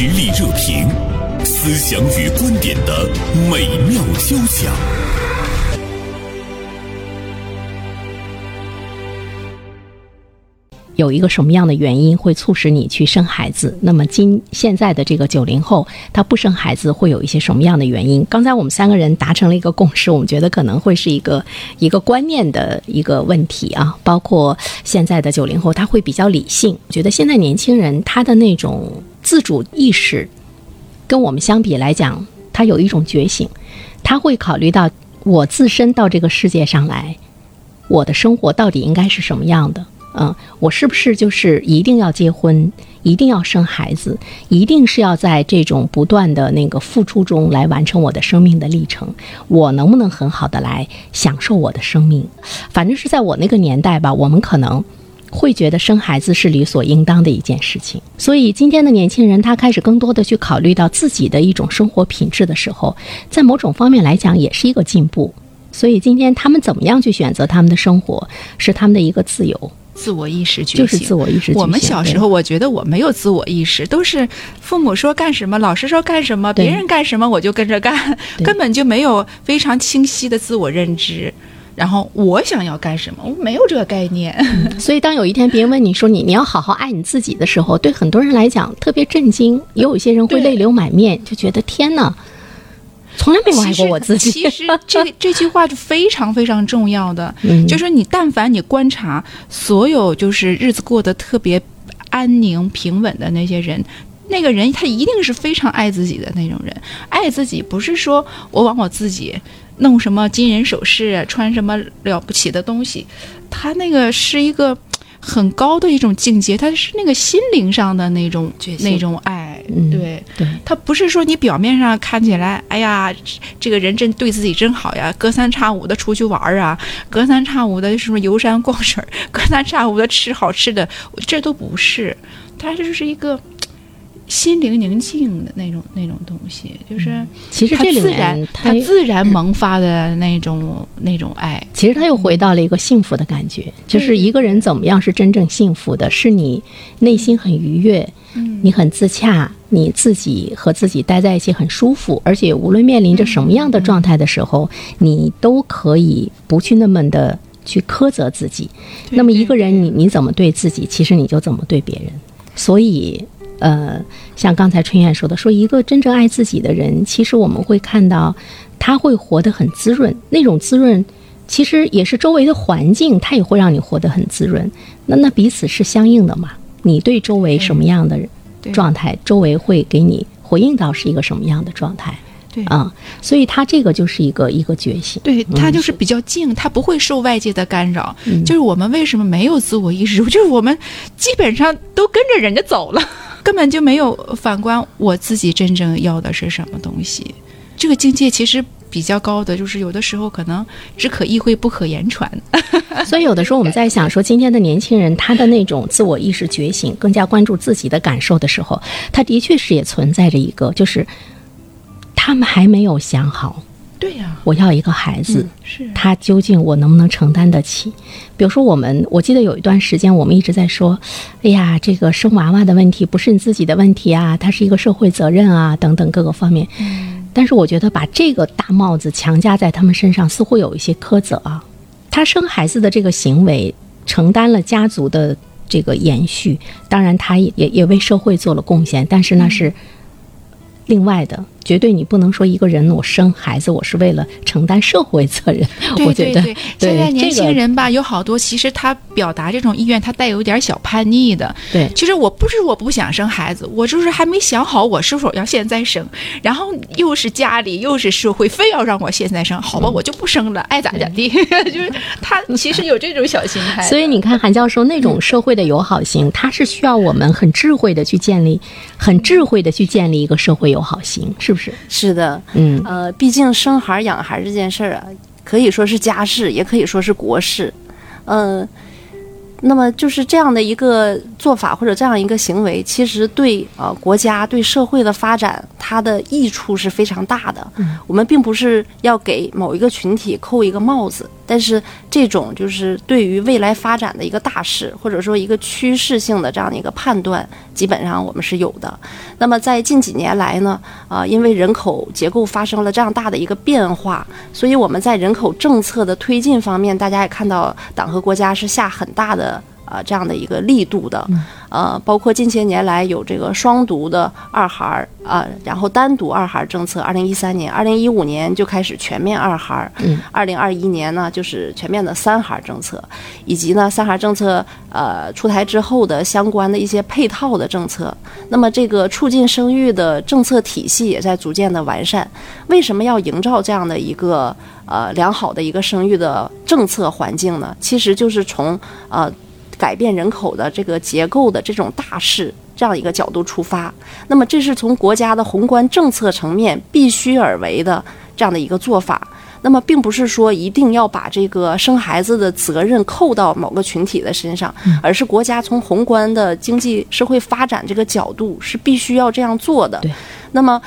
实力热评，思想与观点的美妙交响。有一个什么样的原因会促使你去生孩子？那么今现在的这个九零后，他不生孩子会有一些什么样的原因？刚才我们三个人达成了一个共识，我们觉得可能会是一个一个观念的一个问题啊。包括现在的九零后，他会比较理性，觉得现在年轻人他的那种自主意识，跟我们相比来讲，他有一种觉醒，他会考虑到我自身到这个世界上来，我的生活到底应该是什么样的。嗯，我是不是就是一定要结婚，一定要生孩子，一定是要在这种不断的那个付出中来完成我的生命的历程？我能不能很好的来享受我的生命？反正是在我那个年代吧，我们可能会觉得生孩子是理所应当的一件事情。所以今天的年轻人，他开始更多的去考虑到自己的一种生活品质的时候，在某种方面来讲，也是一个进步。所以今天他们怎么样去选择他们的生活，是他们的一个自由。自我意识觉醒，就是自我意识。我们小时候，我觉得我没有自我意识，都是父母说干什么，老师说干什么，别人干什么我就跟着干，根本就没有非常清晰的自我认知。然后我想要干什么，我没有这个概念。所以当有一天别人问你说你你要好好爱你自己的时候，对很多人来讲特别震惊，也有一些人会泪流满面，就觉得天哪。从来没有爱过我自己。其实这这句话是非常非常重要的，就是你但凡你观察所有就是日子过得特别安宁平稳的那些人，那个人他一定是非常爱自己的那种人。爱自己不是说我往我自己弄什么金银首饰，穿什么了不起的东西，他那个是一个。很高的一种境界，他是那个心灵上的那种那种爱，对，对，他不是说你表面上看起来，哎呀，这个人真对自己真好呀，隔三差五的出去玩啊，隔三差五的什么游山逛水，隔三差五的吃好吃的，这都不是，他就是一个。心灵宁静的那种那种东西，就是其实这里面他自然萌发的那种那种爱。其实他又回到了一个幸福的感觉，就是一个人怎么样是真正幸福的？是你内心很愉悦，你很自洽，你自己和自己待在一起很舒服，而且无论面临着什么样的状态的时候，你都可以不去那么的去苛责自己。那么一个人，你你怎么对自己，其实你就怎么对别人。所以。呃，像刚才春燕说的，说一个真正爱自己的人，其实我们会看到，他会活得很滋润。那种滋润，其实也是周围的环境，它也会让你活得很滋润。那那彼此是相应的嘛？你对周围什么样的状态，周围会给你回应到是一个什么样的状态？对啊，所以他这个就是一个一个觉醒。对他就是比较静，他不会受外界的干扰。就是我们为什么没有自我意识？就是我们基本上都跟着人家走了。根本就没有反观我自己真正要的是什么东西，这个境界其实比较高的，就是有的时候可能只可意会不可言传。所以有的时候我们在想说，今天的年轻人他的那种自我意识觉醒，更加关注自己的感受的时候，他的确是也存在着一个，就是他们还没有想好。对呀，我要一个孩子，是他究竟我能不能承担得起？比如说，我们我记得有一段时间，我们一直在说，哎呀，这个生娃娃的问题不是你自己的问题啊，它是一个社会责任啊，等等各个方面。但是我觉得把这个大帽子强加在他们身上，似乎有一些苛责啊。他生孩子的这个行为，承担了家族的这个延续，当然他也也也为社会做了贡献，但是那是另外的。绝对你不能说一个人我生孩子我是为了承担社会责任。对对对现在年轻人吧有好多，其实他表达这种意愿，他带有点小叛逆的。对，其实我不是我不想生孩子，我就是还没想好我是否要现在生。然后又是家里又是社会，非要让我现在生，好吧，我就不生了，爱咋咋地。就是他其实有这种小心态。所以你看韩教授那种社会的友好性，他是需要我们很智慧的去建立，很智慧的去建立一个社会友好性，是不是？是。的，嗯，呃，毕竟生孩养孩这件事儿啊，可以说是家事，也可以说是国事，嗯，那么就是这样的一个做法或者这样一个行为，其实对呃国家对社会的发展，它的益处是非常大的。我们并不是要给某一个群体扣一个帽子，但是这种就是对于未来发展的一个大势，或者说一个趋势性的这样的一个判断，基本上我们是有的。那么在近几年来呢，啊，因为人口结构发生了这样大的一个变化，所以我们在人口政策的推进方面，大家也看到党和国家是下很大的。啊，这样的一个力度的，呃，包括近些年来有这个双独的二孩儿啊，然后单独二孩政策，二零一三年、二零一五年就开始全面二孩儿，嗯，二零二一年呢就是全面的三孩政策，以及呢三孩政策呃出台之后的相关的一些配套的政策，那么这个促进生育的政策体系也在逐渐的完善。为什么要营造这样的一个呃良好的一个生育的政策环境呢？其实就是从呃。改变人口的这个结构的这种大事，这样一个角度出发，那么这是从国家的宏观政策层面必须而为的这样的一个做法。那么，并不是说一定要把这个生孩子的责任扣到某个群体的身上，而是国家从宏观的经济社会发展这个角度是必须要这样做的。对，那么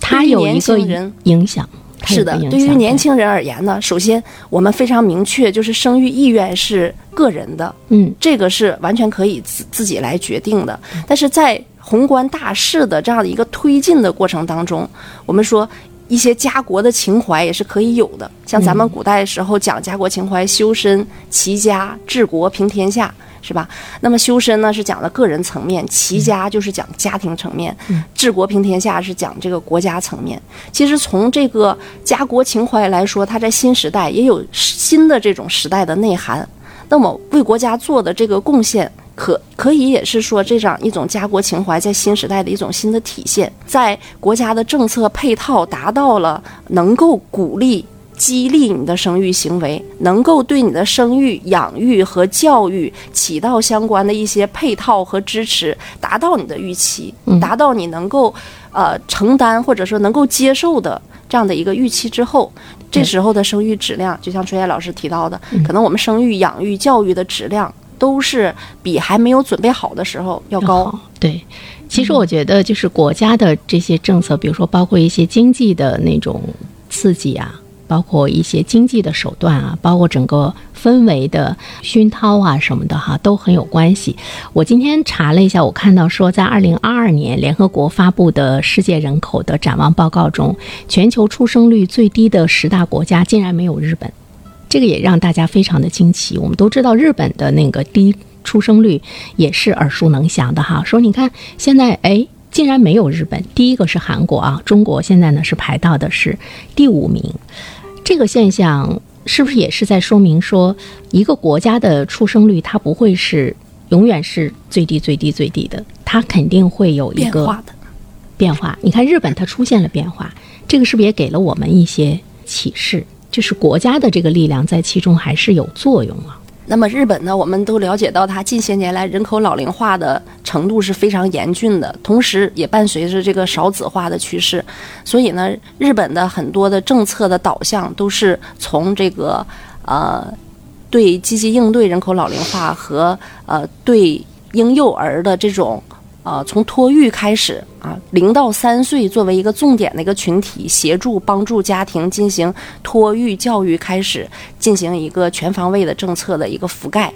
它有一个影响。是的，对于年轻人而言呢，首先我们非常明确，就是生育意愿是个人的，嗯，这个是完全可以自自己来决定的。但是在宏观大势的这样的一个推进的过程当中，我们说一些家国的情怀也是可以有的，像咱们古代时候讲家国情怀，修身齐家治国平天下。是吧？那么修身呢是讲的个人层面，齐家就是讲家庭层面，治国平天下是讲这个国家层面。其实从这个家国情怀来说，它在新时代也有新的这种时代的内涵。那么为国家做的这个贡献，可可以也是说这样一种家国情怀在新时代的一种新的体现，在国家的政策配套达到了能够鼓励。激励你的生育行为，能够对你的生育、养育和教育起到相关的一些配套和支持，达到你的预期，达到你能够呃承担或者说能够接受的这样的一个预期之后，这时候的生育质量，就像春燕老师提到的，可能我们生育、养育、教育的质量都是比还没有准备好的时候要高。对，其实我觉得就是国家的这些政策，比如说包括一些经济的那种刺激啊。包括一些经济的手段啊，包括整个氛围的熏陶啊什么的哈，都很有关系。我今天查了一下，我看到说，在二零二二年联合国发布的世界人口的展望报告中，全球出生率最低的十大国家竟然没有日本，这个也让大家非常的惊奇。我们都知道日本的那个低出生率也是耳熟能详的哈，说你看现在哎。竟然没有日本，第一个是韩国啊，中国现在呢是排到的是第五名，这个现象是不是也是在说明说，一个国家的出生率它不会是永远是最低最低最低的，它肯定会有一个变化。变化你看日本它出现了变化，这个是不是也给了我们一些启示？就是国家的这个力量在其中还是有作用啊。那么日本呢？我们都了解到，它近些年来人口老龄化的程度是非常严峻的，同时也伴随着这个少子化的趋势。所以呢，日本的很多的政策的导向都是从这个呃，对积极应对人口老龄化和呃对婴幼儿的这种。呃，从托育开始啊，零到三岁作为一个重点的一个群体，协助帮助家庭进行托育教育开始，进行一个全方位的政策的一个覆盖。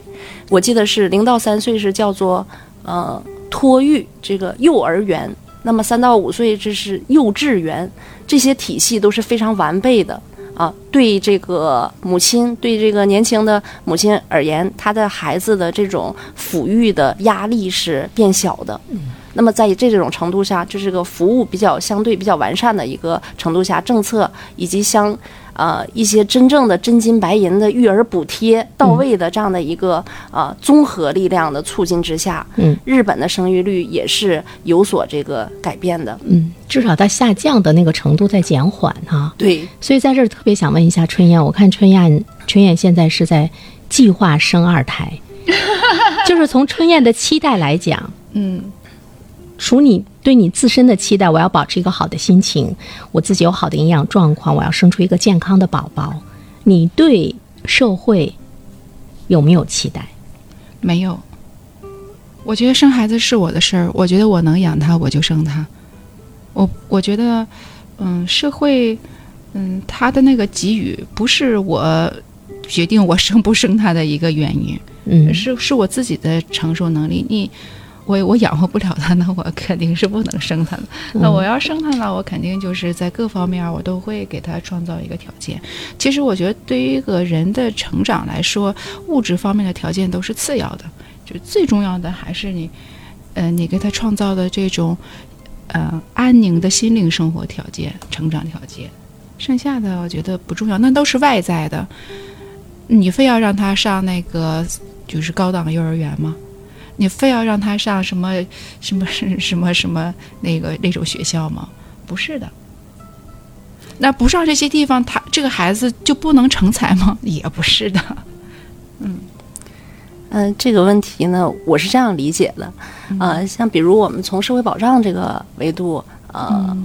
我记得是零到三岁是叫做呃托育这个幼儿园，那么三到五岁这是幼稚园，这些体系都是非常完备的。啊，对这个母亲，对这个年轻的母亲而言，她的孩子的这种抚育的压力是变小的。嗯，那么在这种程度下，就是个服务比较相对比较完善的一个程度下，政策以及相。呃，一些真正的真金白银的育儿补贴到位的这样的一个呃综合力量的促进之下，嗯，日本的生育率也是有所这个改变的，嗯，至少它下降的那个程度在减缓哈。对，所以在这儿特别想问一下春燕，我看春燕春燕现在是在计划生二胎，就是从春燕的期待来讲，嗯。除你对你自身的期待，我要保持一个好的心情，我自己有好的营养状况，我要生出一个健康的宝宝。你对社会有没有期待？没有。我觉得生孩子是我的事儿，我觉得我能养他，我就生他。我我觉得，嗯，社会，嗯，他的那个给予不是我决定我生不生他的一个原因，嗯，是是我自己的承受能力。你我我养活不了他，那我肯定是不能生他的。那我要生他了，我肯定就是在各方面我都会给他创造一个条件。其实我觉得，对于一个人的成长来说，物质方面的条件都是次要的，就最重要的还是你，呃，你给他创造的这种，呃，安宁的心灵生活条件、成长条件。剩下的我觉得不重要，那都是外在的。你非要让他上那个就是高档幼儿园吗？你非要让他上什么什么什么什么那个那种学校吗？不是的。那不上这些地方，他这个孩子就不能成才吗？也不是的。嗯嗯，这个问题呢，我是这样理解的。呃，像比如我们从社会保障这个维度，呃。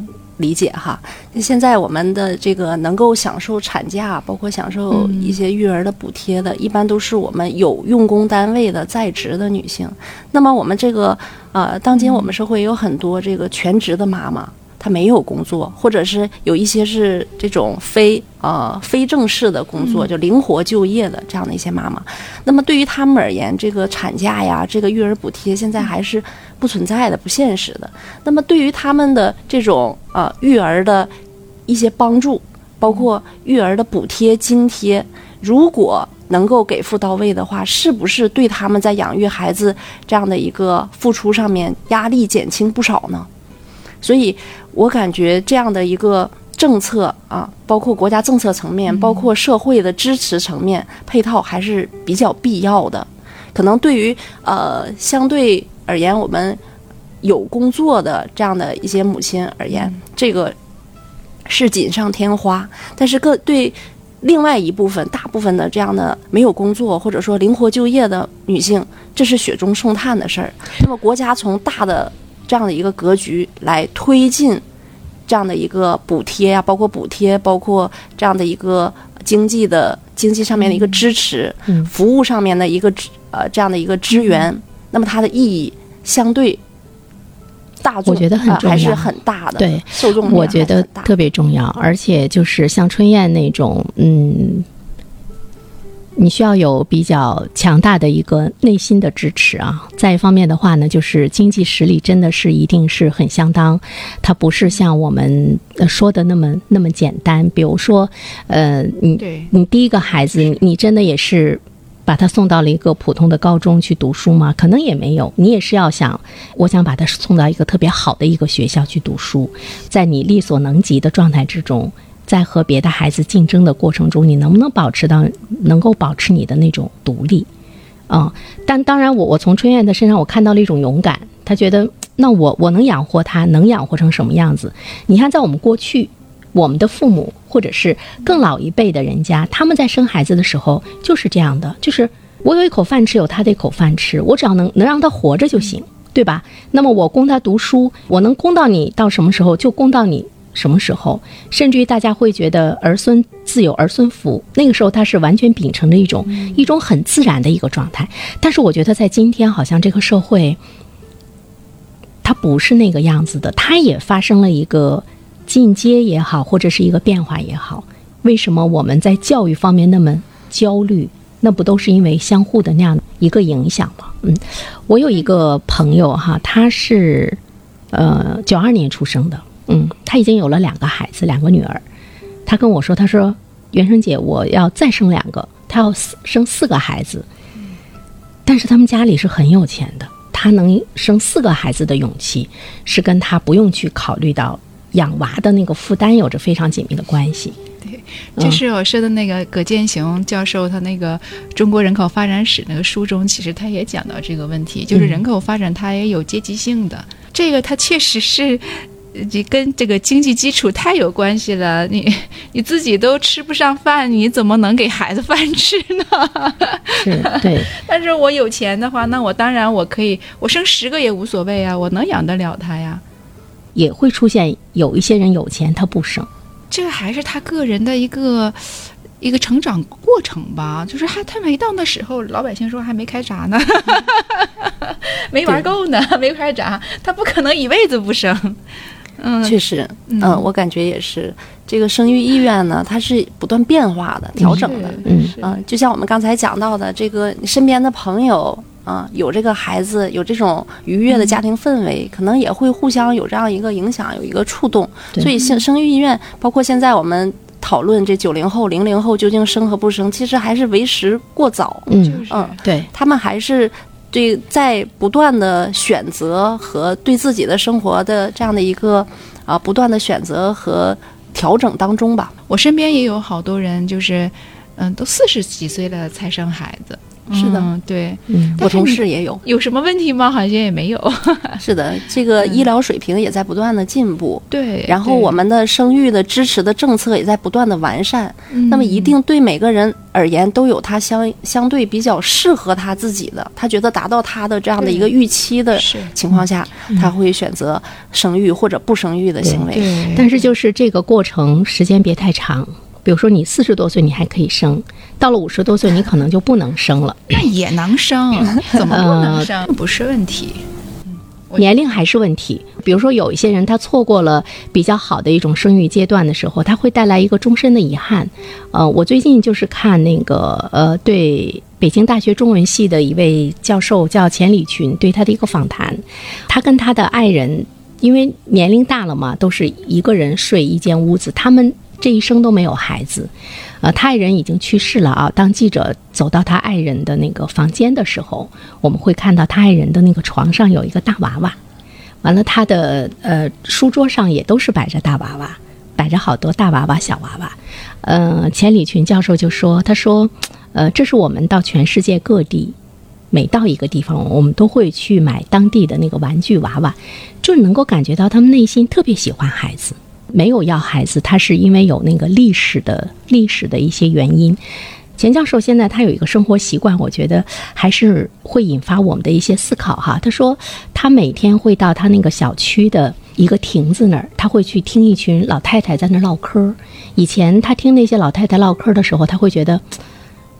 理解哈，现在我们的这个能够享受产假，包括享受一些育儿的补贴的，一般都是我们有用工单位的在职的女性。那么我们这个呃，当今我们社会有很多这个全职的妈妈。他没有工作，或者是有一些是这种非呃非正式的工作，就灵活就业的这样的一些妈妈。那么对于他们而言，这个产假呀，这个育儿补贴现在还是不存在的、不现实的。那么对于他们的这种呃育儿的一些帮助，包括育儿的补贴津贴，如果能够给付到位的话，是不是对他们在养育孩子这样的一个付出上面压力减轻不少呢？所以，我感觉这样的一个政策啊，包括国家政策层面，包括社会的支持层面配套，还是比较必要的。可能对于呃相对而言，我们有工作的这样的一些母亲而言，这个是锦上添花。但是，各对另外一部分、大部分的这样的没有工作或者说灵活就业的女性，这是雪中送炭的事儿。那么，国家从大的。这样的一个格局来推进这样的一个补贴呀，包括补贴，包括这样的一个经济的经济上面的一个支持，服务上面的一个支呃这样的一个支援，那么它的意义相对大，我觉得很重要，还是很大的。对，受众我觉得特别重要，而且就是像春燕那种，嗯。你需要有比较强大的一个内心的支持啊。再一方面的话呢，就是经济实力真的是一定是很相当，它不是像我们说的那么那么简单。比如说，呃，你你第一个孩子，你真的也是把他送到了一个普通的高中去读书吗？可能也没有。你也是要想，我想把他送到一个特别好的一个学校去读书，在你力所能及的状态之中。在和别的孩子竞争的过程中，你能不能保持到能够保持你的那种独立？啊，但当然，我我从春燕的身上我看到了一种勇敢。他觉得，那我我能养活他，能养活成什么样子？你看，在我们过去，我们的父母或者是更老一辈的人家，他们在生孩子的时候就是这样的，就是我有一口饭吃，有他的一口饭吃，我只要能能让他活着就行，对吧？那么我供他读书，我能供到你到什么时候就供到你。什么时候，甚至于大家会觉得儿孙自有儿孙福，那个时候他是完全秉承着一种一种很自然的一个状态。但是我觉得在今天，好像这个社会，它不是那个样子的，它也发生了一个进阶也好，或者是一个变化也好。为什么我们在教育方面那么焦虑？那不都是因为相互的那样一个影响吗？嗯，我有一个朋友哈，他是呃九二年出生的。嗯，他已经有了两个孩子，两个女儿。他跟我说：“他说，袁生姐，我要再生两个，他要生四个孩子。但是他们家里是很有钱的，他能生四个孩子的勇气，是跟他不用去考虑到养娃的那个负担有着非常紧密的关系。”对，就是我说的那个葛剑雄教授，他那个《中国人口发展史》那个书中，其实他也讲到这个问题，就是人口发展它也有阶级性的，这个它确实是。你跟这个经济基础太有关系了，你你自己都吃不上饭，你怎么能给孩子饭吃呢？是，对。但是我有钱的话，那我当然我可以，我生十个也无所谓啊，我能养得了他呀。也会出现有一些人有钱他不生，这个还是他个人的一个一个成长过程吧。就是还他没到那时候，老百姓说还没开闸呢，没玩够呢，没开闸，他不可能一辈子不生。嗯，确实，嗯。嗯，我感觉也是。这个生育意愿呢，它是不断变化的、调整的。嗯。是。嗯，就像我们刚才讲到的，这个你身边的朋友啊，有这个孩子，有这种愉悦的家庭氛围，可能也会互相有这样一个影响，有一个触动。对。所以生生育意愿，包括现在我们讨论这九零后、零零后究竟生和不生，其实还是为时过早。嗯，就是。嗯，对，他们还是对在不断的选择和对自己的生活的这样的一个啊不断的选择和调整当中吧。我身边也有好多人，就是嗯，都四十几岁了才生孩子。是的嗯，对，嗯我同事也有，有什么问题吗？好像也没有。是的，这个医疗水平也在不断的进步。对，然后我们的生育的支持的政策也在不断的完善，嗯那么一定对每个人而言都有他相相对比较适合他自己的，他觉得达到他的这样的一个预期的情况下，他会选择生育或者不生育的行为。对，但是就是这个过程时间别太长。比如说你四十多岁你还可以生，到了五十多岁你可能就不能生了，那也能生，怎么不能呃生？不是问题。年龄还是问题。比如说有一些人他错过了比较好的一种生育阶段的时候，他会带来一个终身的遗憾。呃，我最近就是看那个呃，对北京大学中文系的一位教授叫钱理群对他的一个访谈，他跟他的爱人。因为年龄大了嘛，都是一个人睡一间屋子，他们这一生都没有孩子，呃，他爱人已经去世了啊。当记者走到他爱人的那个房间的时候，我们会看到他爱人的那个床上有一个大娃娃，完了他的呃书桌上也都是摆着大娃娃，摆着好多大娃娃、小娃娃。呃，钱理群教授就说，他说，呃，这是我们到全世界各地。每到一个地方，我们都会去买当地的那个玩具娃娃，就能够感觉到他们内心特别喜欢孩子，没有要孩子，他是因为有那个历史的历史的一些原因。钱教授现在他有一个生活习惯，我觉得还是会引发我们的一些思考哈。他说他每天会到他那个小区的一个亭子那儿，他会去听一群老太太在那儿唠嗑儿。以前他听那些老太太唠嗑儿的时候，他会觉得。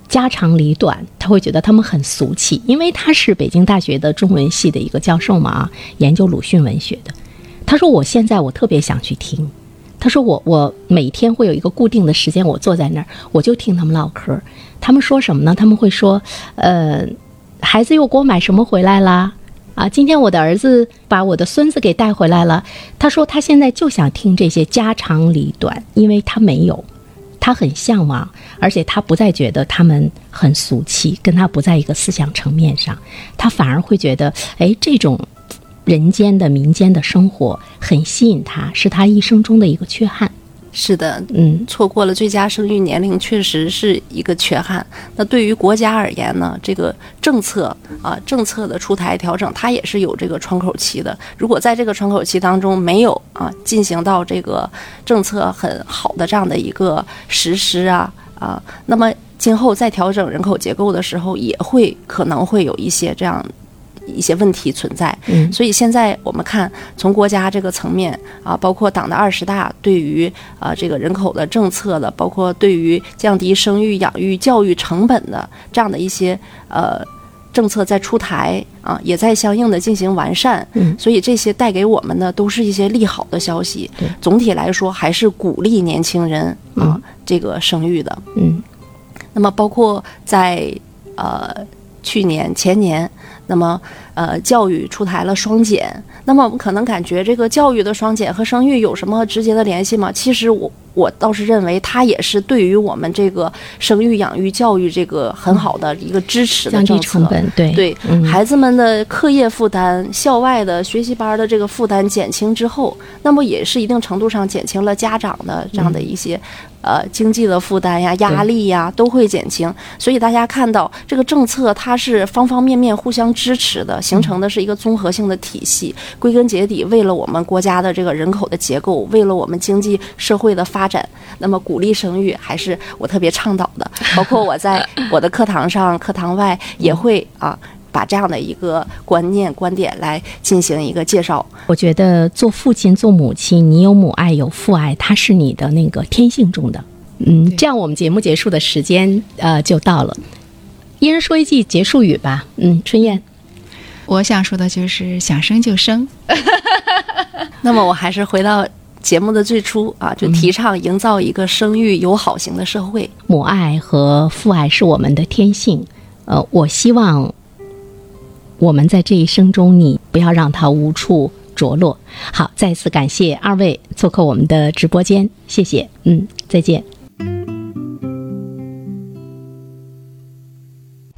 家长里短，他会觉得他们很俗气，因为他是北京大学的中文系的一个教授嘛，研究鲁迅文学的。他说：“我现在我特别想去听。”他说我：“我每天会有一个固定的时间，我坐在那儿，我就听他们唠嗑。他们说什么呢？他们会说，呃，孩子又给我买什么回来啦？啊，今天我的儿子把我的孙子给带回来了。他说他现在就想听这些家长里短，因为他没有。”他很向往，而且他不再觉得他们很俗气，跟他不在一个思想层面上，他反而会觉得，哎，这种人间的民间的生活很吸引他，是他一生中的一个缺憾。是的，嗯，错过了最佳生育年龄，确实是一个缺憾。那对于国家而言呢，这个政策啊，政策的出台调整，它也是有这个窗口期的。如果在这个窗口期当中没有啊进行到这个政策很好的这样的一个实施啊啊，那么今后再调整人口结构的时候，也会可能会有一些这样。一些问题存在，嗯所以现在我们看，从国家这个层面啊，包括党的二十大对于啊这个人口的政策的，包括对于降低生育、养育、教育成本的这样的一些呃政策在出台啊，也在相应的进行完善。嗯所以这些带给我们的都是一些利好的消息对。总体来说，还是鼓励年轻人啊这个生育的。嗯那么包括在呃去年前年，那么呃教育出台了双减，那么我们可能感觉这个教育的双减和生育有什么直接的联系吗？其实我我倒是认为它也是对于我们这个生育、养育、教育这个很好的一个支持的政策。成本，对对嗯孩子们的课业负担、校外的学习班的这个负担减轻之后，那么也是一定程度上减轻了家长的这样的一些、呃经济的负担呀、压力呀，都会减轻。所以大家看到这个政策，它是方方面面互相支持的，形成的是一个综合性的体系。归根结底，为了我们国家的这个人口的结构，为了我们经济社会的发展，那么鼓励生育还是我特别倡导的。包括我在 我的课堂上、课堂外也会啊。把这样的一个观念、观点来进行一个介绍。我觉得做父亲、做母亲，你有母爱、有父爱，它是你的那个天性中的。嗯，这样我们节目结束的时间呃就到了，一人说一句结束语吧。嗯，春燕，我想说的就是想生就生。那么我还是回到节目的最初啊，就提倡营造一个生育友好型的社会。母爱和父爱是我们的天性，呃，我希望我们在这一生中，你不要让它无处着落。好，再次感谢二位做客我们的直播间，谢谢，嗯，再见。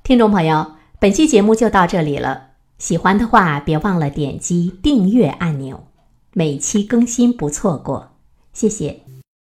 听众朋友，本期节目就到这里了。喜欢的话，别忘了点击订阅按钮，每期更新不错过。谢谢。